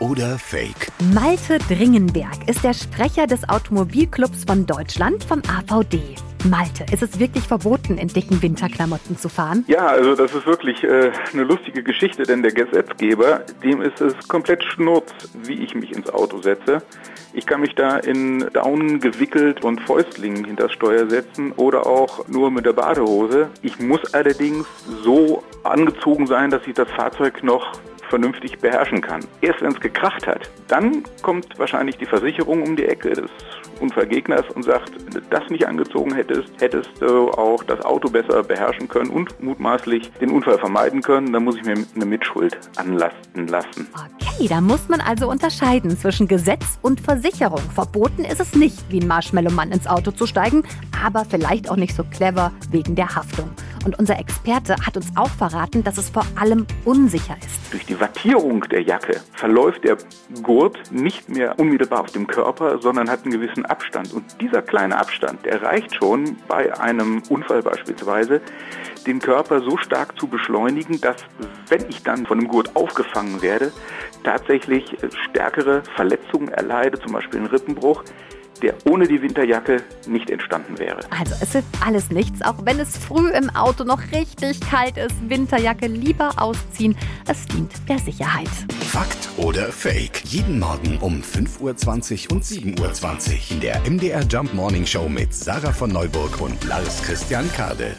oder Fake? Malte Dringenberg ist der Sprecher des Automobilclubs von Deutschland vom AVD. Malte, ist es wirklich verboten, in dicken Winterklamotten zu fahren? Ja, also das ist wirklich äh, eine lustige Geschichte, denn der Gesetzgeber, dem ist es komplett schnurz, wie ich mich ins Auto setze. Ich kann mich da in Daunen gewickelt und Fäustlingen hinter das Steuer setzen oder auch nur mit der Badehose. Ich muss allerdings so angezogen sein, dass ich das Fahrzeug noch vernünftig beherrschen kann. Erst wenn es gekracht hat, dann kommt wahrscheinlich die Versicherung um die Ecke des Unfallgegners und sagt, wenn du das nicht angezogen hättest, hättest du auch das Auto besser beherrschen können und mutmaßlich den Unfall vermeiden können. Dann muss ich mir eine Mitschuld anlasten lassen. Okay, da muss man also unterscheiden zwischen Gesetz und Versicherung. Verboten ist es nicht, wie ein Marshmallow-Mann ins Auto zu steigen, aber vielleicht auch nicht so clever wegen der Haftung. Und unser Experte hat uns auch verraten, dass es vor allem unsicher ist. Durch die Wattierung der Jacke verläuft der Gurt nicht mehr unmittelbar auf dem Körper, sondern hat einen gewissen Abstand. Und dieser kleine Abstand, der reicht schon bei einem Unfall beispielsweise, den Körper so stark zu beschleunigen, dass wenn ich dann von dem Gurt aufgefangen werde, tatsächlich stärkere Verletzungen erleide, zum Beispiel einen Rippenbruch, der ohne die Winterjacke nicht entstanden wäre. Also es ist alles nichts, auch wenn es früh im Auto noch richtig kalt ist. Winterjacke lieber ausziehen. Es dient der Sicherheit. Fakt oder Fake? Jeden Morgen um 5.20 Uhr und 7.20 Uhr in der MDR Jump Morning Show mit Sarah von Neuburg und Lars Christian Kade.